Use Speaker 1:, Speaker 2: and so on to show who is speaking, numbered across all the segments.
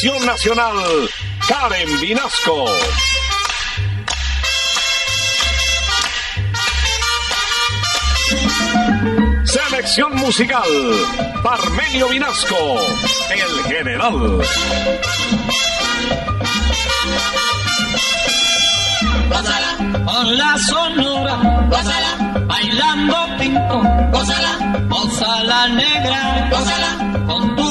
Speaker 1: Dirección Nacional, Karen Vinasco. Selección musical, Parmenio Vinasco, el general.
Speaker 2: gózala, con la sonora, gózala, bailando pinto, gózala, gózala negra, gózala,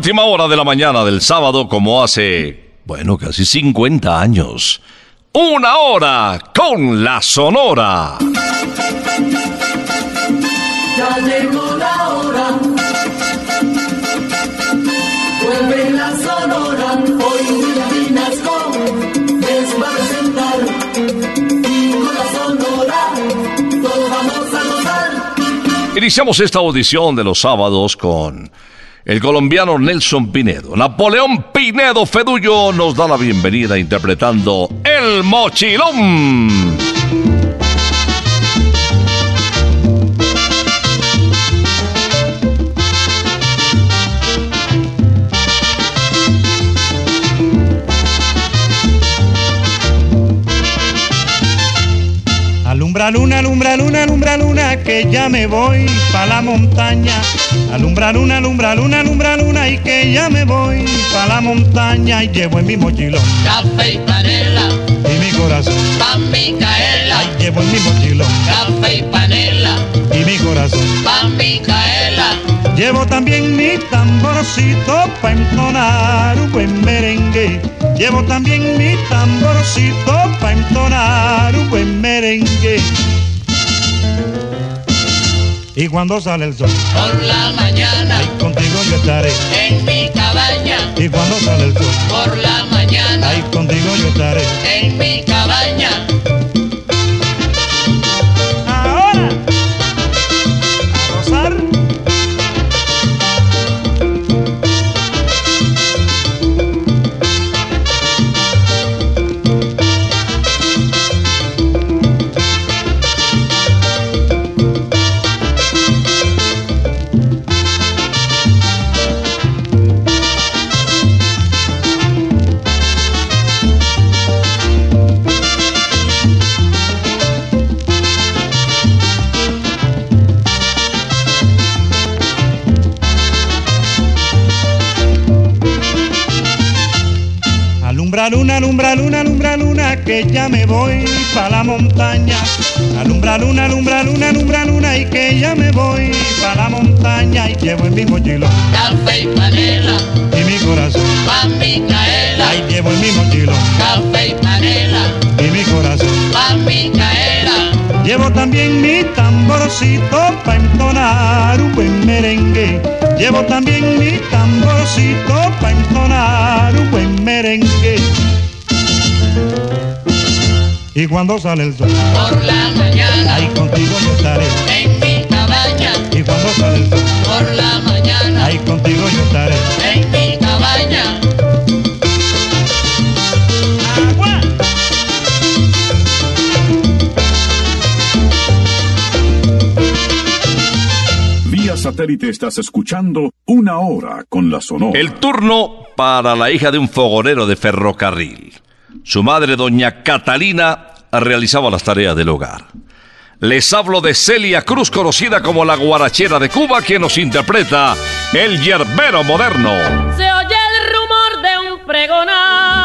Speaker 1: Última hora de la mañana del sábado, como hace, bueno, casi 50 años, una hora con la Sonora.
Speaker 3: Ya llegó la hora. Vuelve la sonora. Hoy Vinasco les va a presentar. Y con la sonora todos vamos a gozar.
Speaker 1: Iniciamos esta audición de los sábados con el colombiano Nelson Pinedo. Napoleón Pinedo Fedullo nos da la bienvenida interpretando El Mochilón.
Speaker 4: Luna, alumbra luna, alumbra luna, que ya me voy pa' la montaña. Alumbra luna, alumbra luna, alumbra luna, y que ya me voy pa' la montaña. Y llevo en mi mochilón
Speaker 2: Café y panela,
Speaker 4: y mi corazón.
Speaker 2: pa' Micaela.
Speaker 4: Ay, llevo en mi mochilón
Speaker 2: Café y panela,
Speaker 4: y mi corazón.
Speaker 2: pa' Micaela.
Speaker 4: Llevo también mi tamborcito pa' entonar un buen merengue. Llevo también mi tamborcito pa' entonar un buen merengue. Y cuando sale el sol,
Speaker 2: por la mañana,
Speaker 4: ahí contigo yo estaré.
Speaker 2: en mi cabaña,
Speaker 4: Y cuando sale el sol,
Speaker 2: por la mañana,
Speaker 4: ahí contigo yo estaré.
Speaker 2: en mi cabaña.
Speaker 4: Alumbra luna, alumbra luna, alumbra luna, que ya me voy pa' la montaña. Alumbra luna, alumbra luna, alumbra luna, y que ya me voy pa' la montaña. Y llevo en mi mochilón
Speaker 2: Café y panela,
Speaker 4: y mi corazón.
Speaker 2: pa' Micaela,
Speaker 4: Ahí llevo en mi mochilón
Speaker 2: café y panela,
Speaker 4: y mi corazón.
Speaker 2: pa' Micaela,
Speaker 4: Llevo también mi tamborcito pa' entonar un buen merengue. Llevo también mi tamborcito pa' entonar un buen merengue. Y cuando sale el sol,
Speaker 2: por la mañana,
Speaker 4: ahí contigo yo estaré.
Speaker 2: en mi cabaña,
Speaker 4: Y cuando sale el sol,
Speaker 2: por la mañana,
Speaker 4: ahí contigo yo estaré.
Speaker 2: en mi
Speaker 5: satélite estás escuchando Una Hora con la Sonora.
Speaker 6: El turno para la hija de un fogonero de ferrocarril. Su madre, doña Catalina, realizaba las tareas del hogar. Les hablo de Celia Cruz, conocida como la guarachera de Cuba, quien nos interpreta el yerbero moderno.
Speaker 7: Se oye el rumor de un pregonar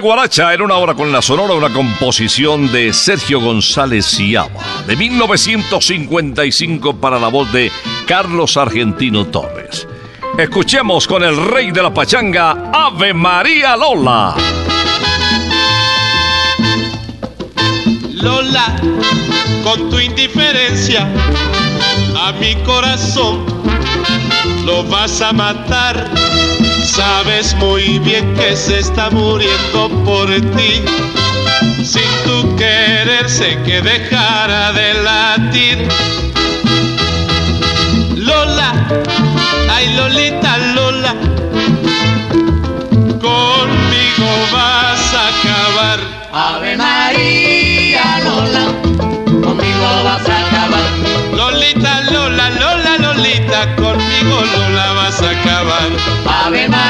Speaker 6: Guaracha en una hora con la Sonora, una composición de Sergio González Ciaba, de 1955 para la voz de Carlos Argentino Torres. Escuchemos con el rey de la pachanga, Ave María Lola.
Speaker 8: Lola, con tu indiferencia a mi corazón lo vas a matar. Sabes muy bien que se está muriendo por ti. Sin tu querer sé que dejara de latir. Lola, ay Lolita Lola, conmigo vas a acabar.
Speaker 3: Ave María Lola, conmigo vas a acabar.
Speaker 8: Lolita, Lola, Lola, Lolita, conmigo Lola vas a acabar.
Speaker 3: Ave María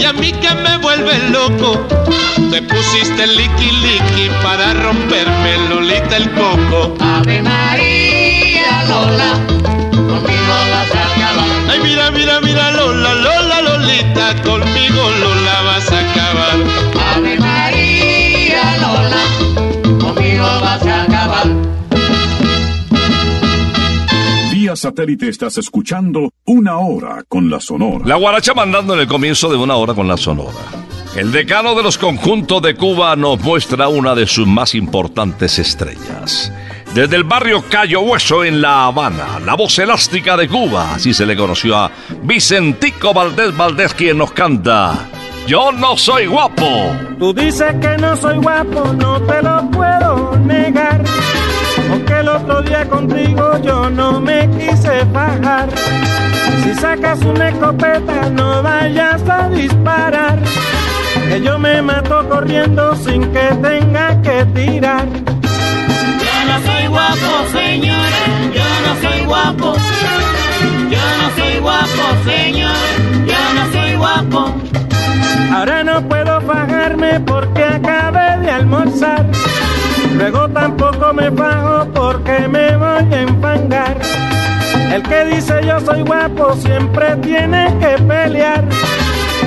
Speaker 8: y a mí que me vuelve loco. Te pusiste liqui liqui para romperme Lolita el coco.
Speaker 3: Ave María Lola, conmigo vas a acabar.
Speaker 8: Ay mira mira mira Lola Lola Lolita conmigo Lola
Speaker 5: Vía satélite estás escuchando Una Hora con la Sonora.
Speaker 6: La guaracha mandando en el comienzo de una hora con la Sonora. El decano de los conjuntos de Cuba nos muestra una de sus más importantes estrellas. Desde el barrio Cayo Hueso en La Habana, la voz elástica de Cuba, así se le conoció a Vicentico Valdés Valdés quien nos canta. Yo no soy guapo.
Speaker 9: Tú dices que no soy guapo, no te lo puedo negar. Día contigo yo no me quise fajar. Si sacas una escopeta, no vayas a disparar. Que yo me mato corriendo sin que tenga que tirar.
Speaker 3: Yo no soy guapo, señores, yo no soy guapo. Yo no soy guapo, señores, yo no soy guapo.
Speaker 9: Ahora no puedo fajarme porque acabé de almorzar. Luego tampoco me fajo porque me voy a enfangar. El que dice yo soy guapo siempre tiene que pelear.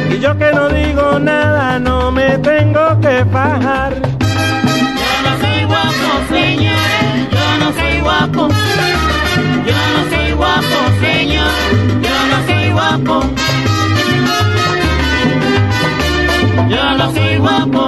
Speaker 9: Y yo que no digo nada no me tengo que fajar.
Speaker 3: Yo no soy guapo, señores, yo no soy guapo. Yo no soy guapo, señor, yo no soy guapo. Yo no soy guapo,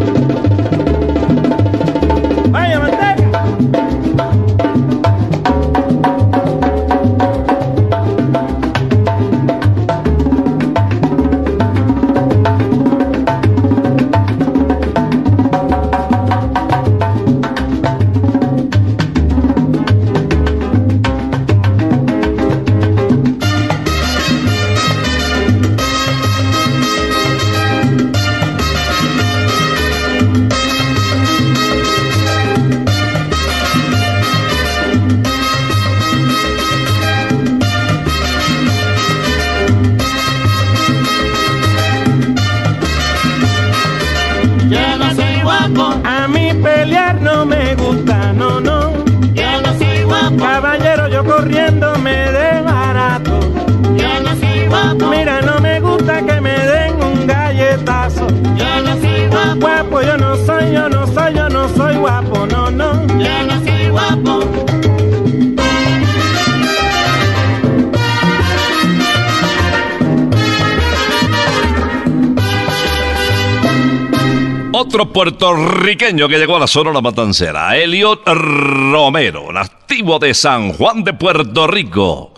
Speaker 6: Puertorriqueño que llegó a la Sonora Matancera, Eliot Romero, nativo de San Juan de Puerto Rico.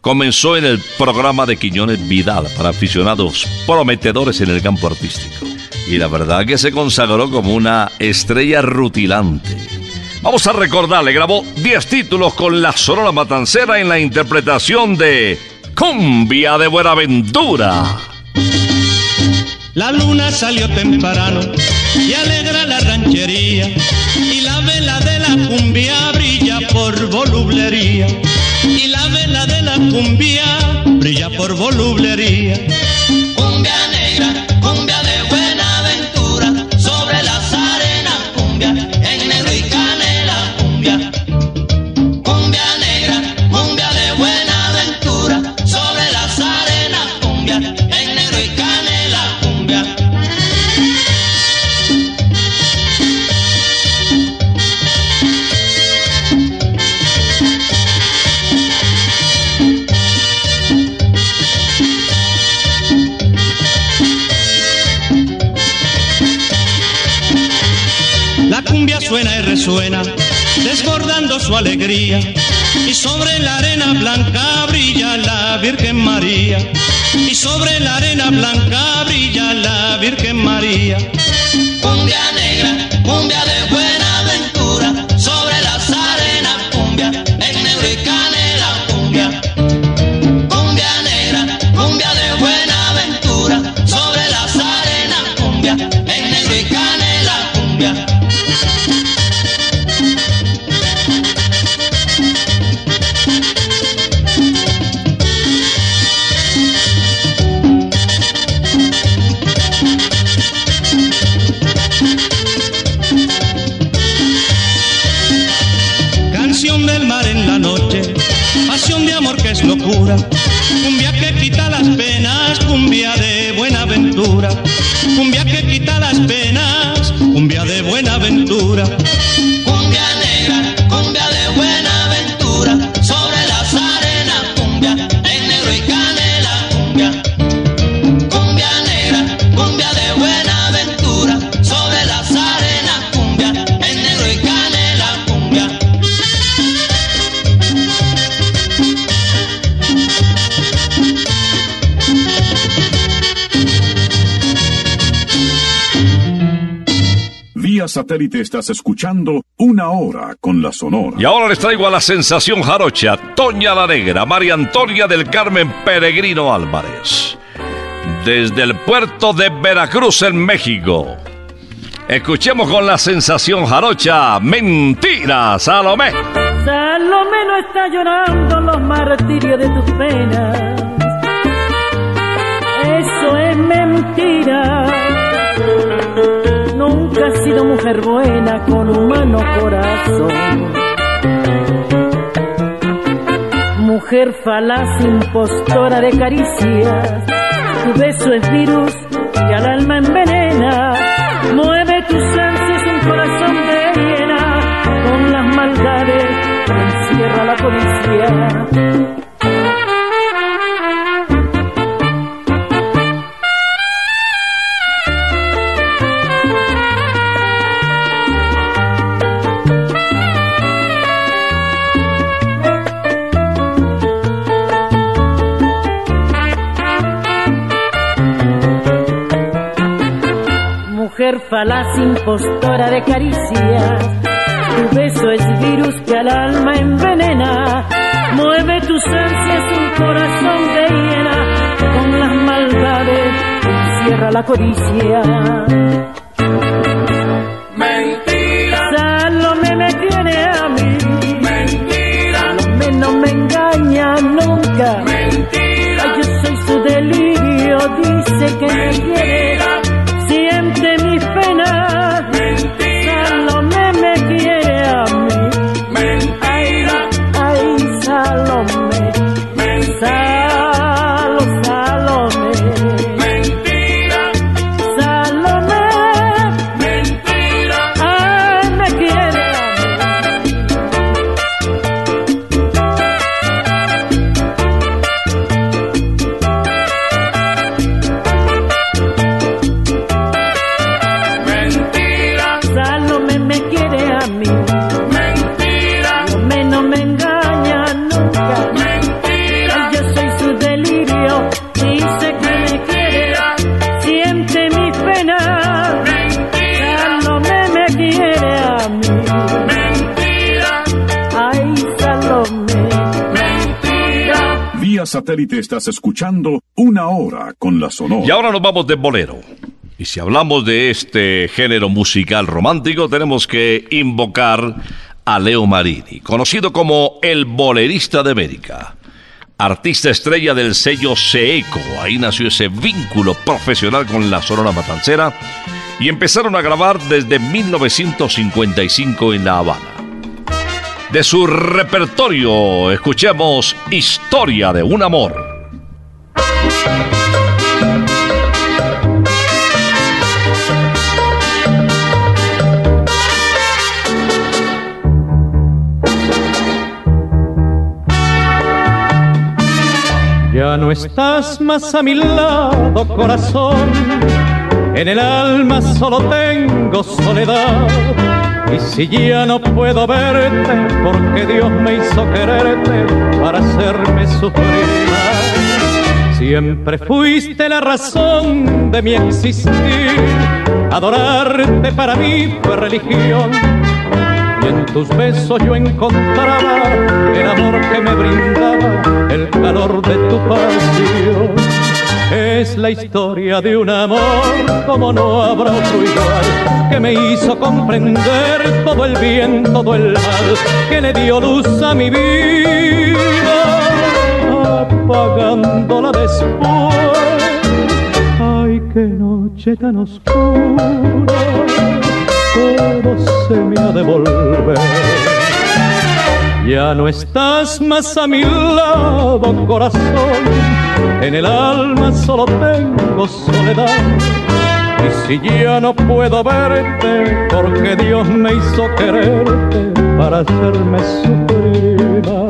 Speaker 6: Comenzó en el programa de Quiñones Vidal para aficionados prometedores en el campo artístico. Y la verdad que se consagró como una estrella rutilante. Vamos a recordarle, grabó 10 títulos con la Sonora Matancera en la interpretación de Cumbia de Buenaventura.
Speaker 3: La luna salió temprano y alegra la ranchería y la vela de la cumbia brilla por volublería y la vela de la cumbia brilla por volublería. Resuena, desbordando su alegría. Y sobre la arena blanca brilla la Virgen María. Y sobre la arena blanca brilla la Virgen María.
Speaker 5: Satélite estás escuchando Una Hora con la Sonora.
Speaker 6: Y ahora les traigo a la sensación jarocha, Toña la Negra, María Antonia del Carmen Peregrino Álvarez. Desde el puerto de Veracruz, en México. Escuchemos con la sensación jarocha, Mentira, Salomé.
Speaker 10: Salomé no está llorando los martirios de tus penas. Eso es mentira. Has sido mujer buena con humano corazón. Mujer falaz, impostora de caricias. Tu beso es virus que al alma envenena. Mueve tus ansias un corazón de hiena con las maldades encierra la codicia. Falaz, impostora de caricias. Tu beso es virus que al alma envenena. Mueve tus ansias un corazón de hiena con las maldades que encierra la codicia.
Speaker 5: Satélite estás escuchando Una Hora con la Sonora.
Speaker 6: Y ahora nos vamos de bolero. Y si hablamos de este género musical romántico, tenemos que invocar a Leo Marini, conocido como el bolerista de América. Artista estrella del sello Seeco, ahí nació ese vínculo profesional con la Sonora Matancera y empezaron a grabar desde 1955 en La Habana. De su repertorio escuchemos Historia de un amor.
Speaker 11: Ya no estás más a mi lado, corazón. En el alma solo tengo soledad. Y si ya no puedo verte, porque Dios me hizo quererte para hacerme sufrir. Siempre fuiste la razón de mi existir. Adorarte para mí fue religión. Y en tus besos yo encontraba el amor que me brindaba, el calor de tu pasión. Es la historia de un amor como no habrá otro igual, que me hizo comprender todo el bien, todo el mal, que le dio luz a mi vida, apagándola después. Ay, qué noche tan oscura, todo se me ha de volver. Ya no estás más a mi lado, corazón. En el alma solo tengo soledad. Y si ya no puedo verte, porque Dios me hizo quererte para hacerme sufrir.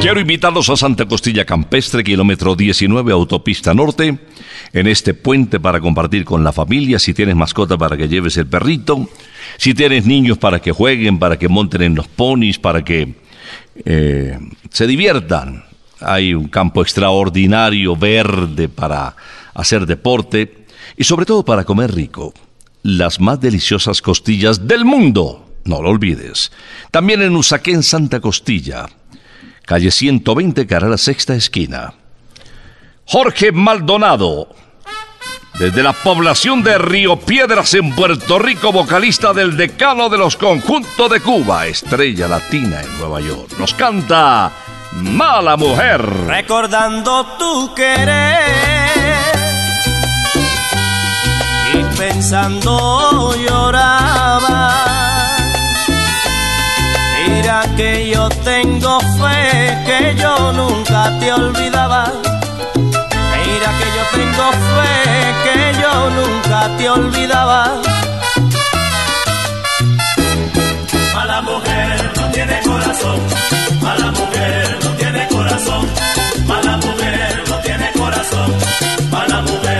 Speaker 6: Quiero invitarlos a Santa Costilla Campestre, kilómetro 19, autopista norte, en este puente para compartir con la familia, si tienes mascota para que lleves el perrito, si tienes niños para que jueguen, para que monten en los ponis, para que eh, se diviertan. Hay un campo extraordinario, verde, para hacer deporte y sobre todo para comer rico. Las más deliciosas costillas del mundo, no lo olvides. También en Usaquén, Santa Costilla, calle 120, cara a la sexta esquina. Jorge Maldonado, desde la población de Río Piedras en Puerto Rico, vocalista del decano de los conjuntos de Cuba, estrella latina en Nueva York. Nos canta Mala Mujer.
Speaker 12: Recordando tu querer y pensando lloraba. Que yo tengo fe que yo nunca te olvidaba. Mira que yo tengo fe que yo nunca te olvidaba.
Speaker 13: Mala mujer no tiene corazón, mala mujer no tiene corazón, mala mujer no tiene corazón, mala mujer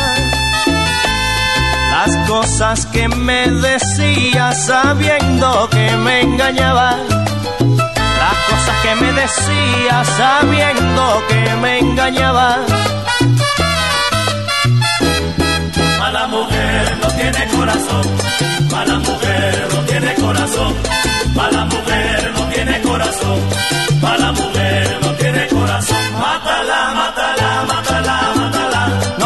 Speaker 12: Cosas que me decías sabiendo que me engañaba, las cosas que me decía sabiendo que me engañaba.
Speaker 13: Mala mujer no tiene corazón, mala mujer no tiene corazón, mala mujer no tiene corazón, mala mujer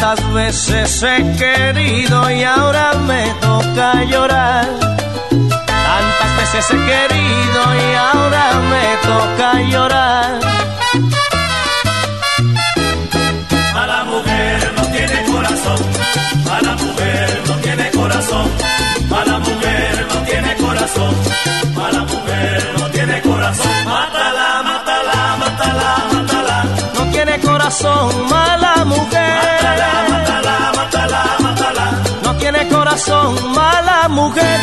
Speaker 12: Tantas veces he querido y ahora me toca llorar. Tantas veces he querido y ahora me toca llorar.
Speaker 13: Mala mujer no tiene corazón, mala mujer no tiene corazón, mala mujer no tiene corazón, mala mujer no tiene corazón. Mátala, mátala, mátala, mátala.
Speaker 12: No tiene corazón, mala mujer. Tiene corazón, mala mujer.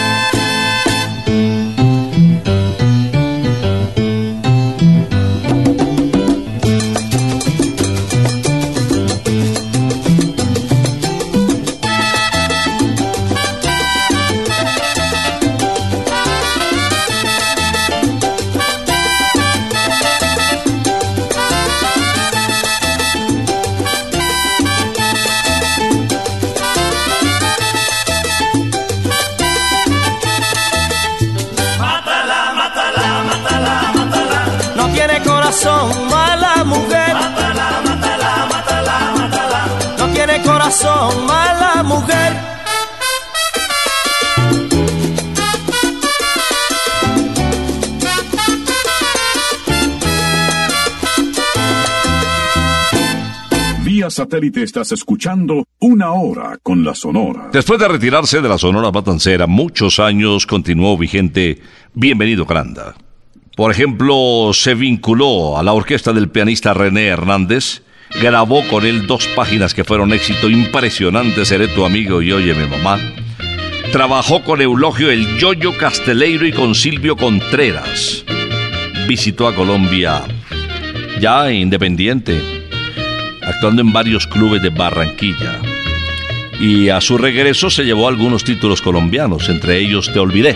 Speaker 5: Satélite estás escuchando Una Hora con la Sonora.
Speaker 6: Después de retirarse de la Sonora Matancera, muchos años continuó vigente Bienvenido Granda. Por ejemplo, se vinculó a la orquesta del pianista René Hernández, grabó con él dos páginas que fueron éxito impresionante, Seré tu amigo y oye mi mamá. Trabajó con Eulogio el Yoyo Casteleiro y con Silvio Contreras. Visitó a Colombia ya independiente, actuando en varios clubes de Barranquilla. Y a su regreso se llevó algunos títulos colombianos, entre ellos Te Olvidé.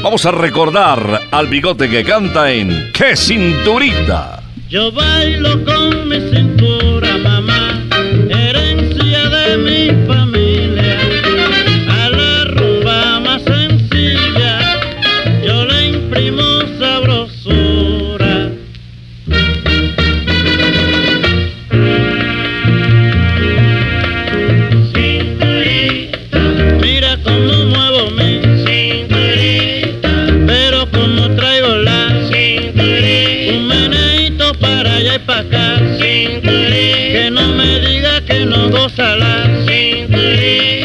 Speaker 6: Vamos a recordar al bigote que canta en ¡Qué cinturita!
Speaker 14: Yo bailo con mi
Speaker 6: Yeah.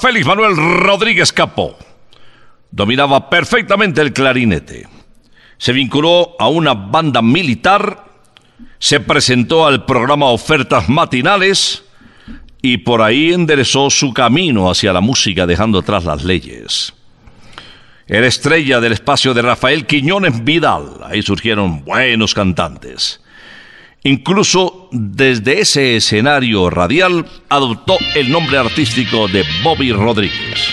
Speaker 6: Félix Manuel Rodríguez Capó. Dominaba perfectamente el clarinete. Se vinculó a una banda militar, se presentó al programa Ofertas Matinales y por ahí enderezó su camino hacia la música dejando atrás las leyes. Era estrella del espacio de Rafael Quiñones Vidal. Ahí surgieron buenos cantantes. Incluso desde ese escenario radial adoptó el nombre artístico de Bobby Rodríguez.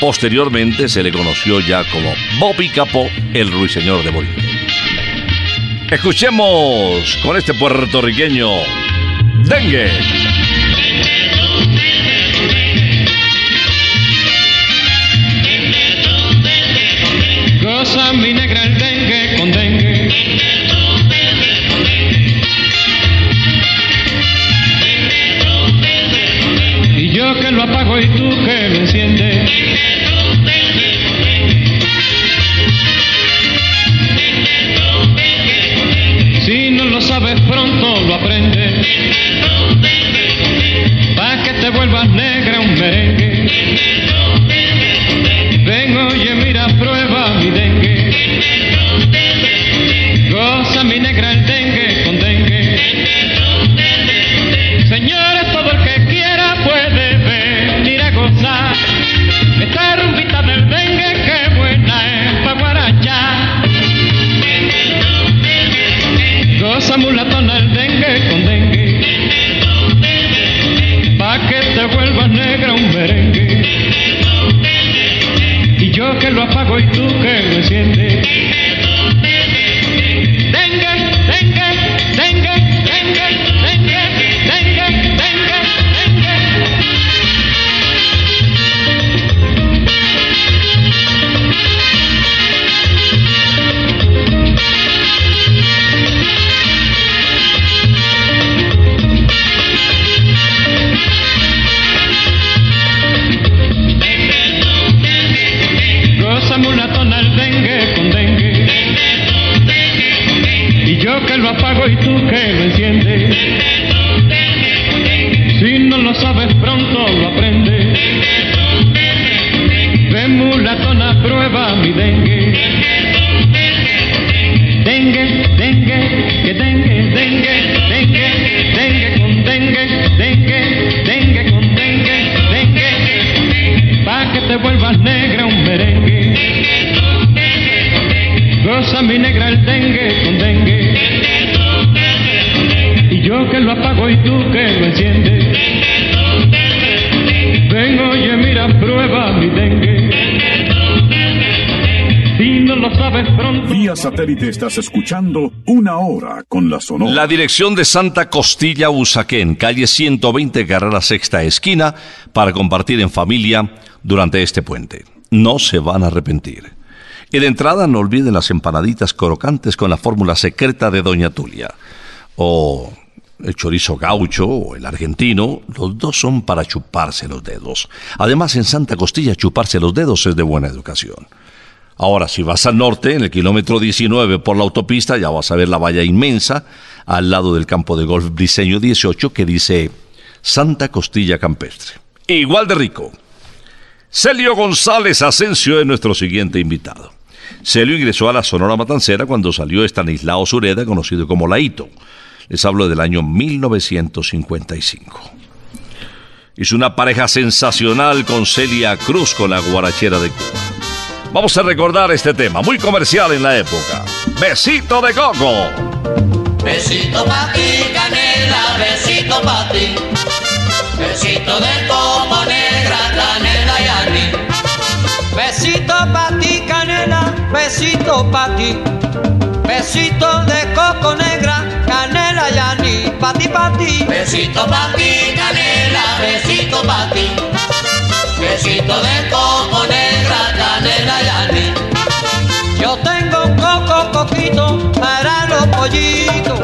Speaker 6: Posteriormente se le conoció ya como Bobby Capó, el ruiseñor de Bolivia. Escuchemos con este puertorriqueño Dengue.
Speaker 15: Goza mi negra el dengue con dengue. Que lo apago y tú que lo enciendes. Si no lo sabes pronto lo aprendes. Pa' que te vuelvas negra un merengue. Mulatona el dengue con dengue. Pa' que te vuelvas negra un merengue. Y yo que lo apago y tú que lo enciendes. Lo sabes pronto.
Speaker 5: Vía satélite estás escuchando una hora con la sonora.
Speaker 6: La dirección de Santa Costilla Usaquén, calle 120, carrera sexta esquina, para compartir en familia durante este puente. No se van a arrepentir. Y de entrada no olviden las empanaditas crocantes con la fórmula secreta de Doña Tulia. O el chorizo gaucho o el argentino, los dos son para chuparse los dedos. Además, en Santa Costilla chuparse los dedos es de buena educación. Ahora, si vas al norte, en el kilómetro 19 por la autopista, ya vas a ver la valla inmensa al lado del campo de golf Briseño 18 que dice Santa Costilla Campestre. Igual de rico. Celio González Asensio es nuestro siguiente invitado. Celio ingresó a la Sonora Matancera cuando salió Estanislao Sureda, conocido como Laito. Les hablo del año 1955. Hizo una pareja sensacional con Celia Cruz con la guarachera de Cuba. Vamos a recordar este tema, muy comercial en la época. Besito de coco.
Speaker 3: Besito pa' ti, canela, besito pa' ti. Besito de coco negra, canela y.
Speaker 16: Besito pa' ti, canela, besito pa' ti. Besito de coco negra, canela y anís. Pa' ti, pa' ti.
Speaker 3: Besito pa' ti, canela, besito pa' ti. Besito de coco negra,
Speaker 16: pollitos,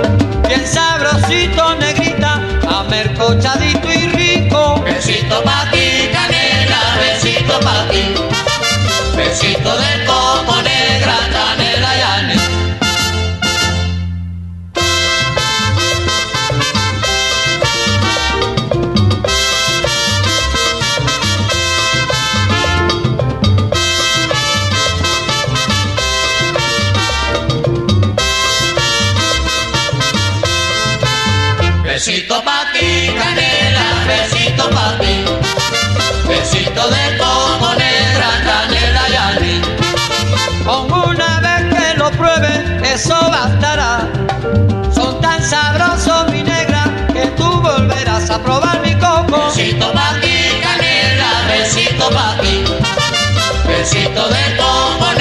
Speaker 16: bien sabrosito, negrita, amercochadito y rico.
Speaker 3: Besito pa' ti, canela, besito pa' ti. Besito de
Speaker 16: eso bastará. Son tan sabrosos, mi negra, que tú volverás a probar mi coco.
Speaker 3: Besito pa' ti, canela, besito pa' ti. Besito de coco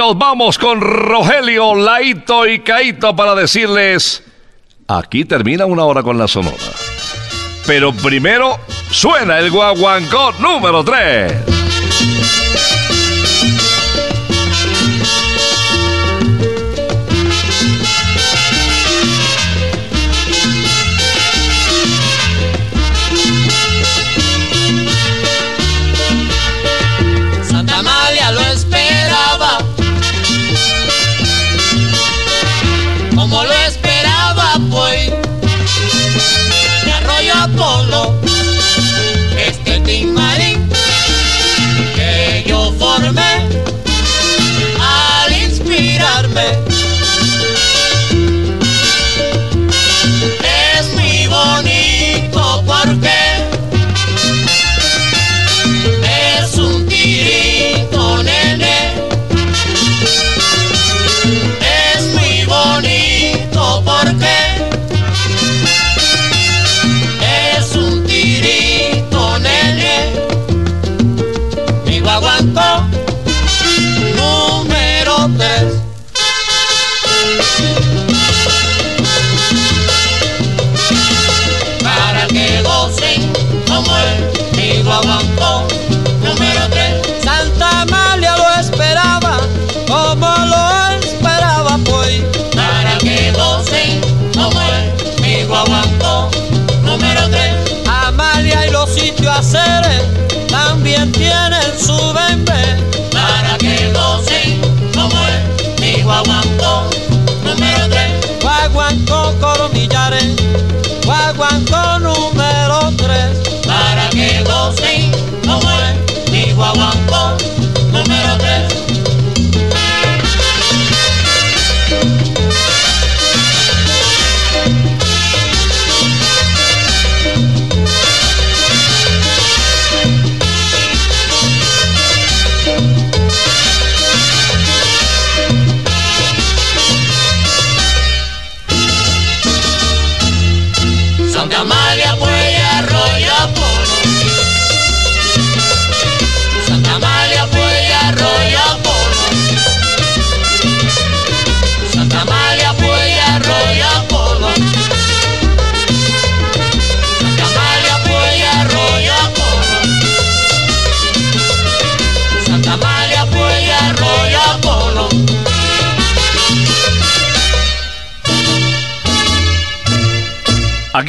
Speaker 6: nos vamos con Rogelio, Laito y Caito para decirles, aquí termina una hora con la sonora. Pero primero suena el guaguancó número 3.
Speaker 3: Santa Amalia lo esperaba.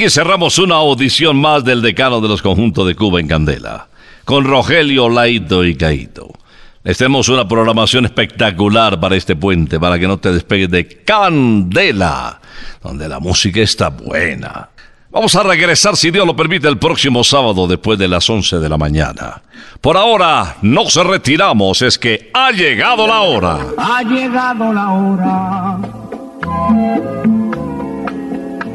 Speaker 6: Aquí cerramos una audición más del decano de los conjuntos de Cuba en Candela, con Rogelio, Laito y Caito. Les tenemos una programación espectacular para este puente, para que no te despegues de Candela, donde la música está buena.
Speaker 1: Vamos a regresar, si Dios lo permite, el próximo sábado después de las 11 de la mañana. Por ahora, no se retiramos, es que ha llegado la hora.
Speaker 17: Ha llegado la hora.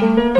Speaker 2: Thank you.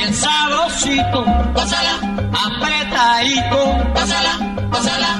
Speaker 2: bien sabrosito, pásala, apretadito,
Speaker 1: pásala, pásala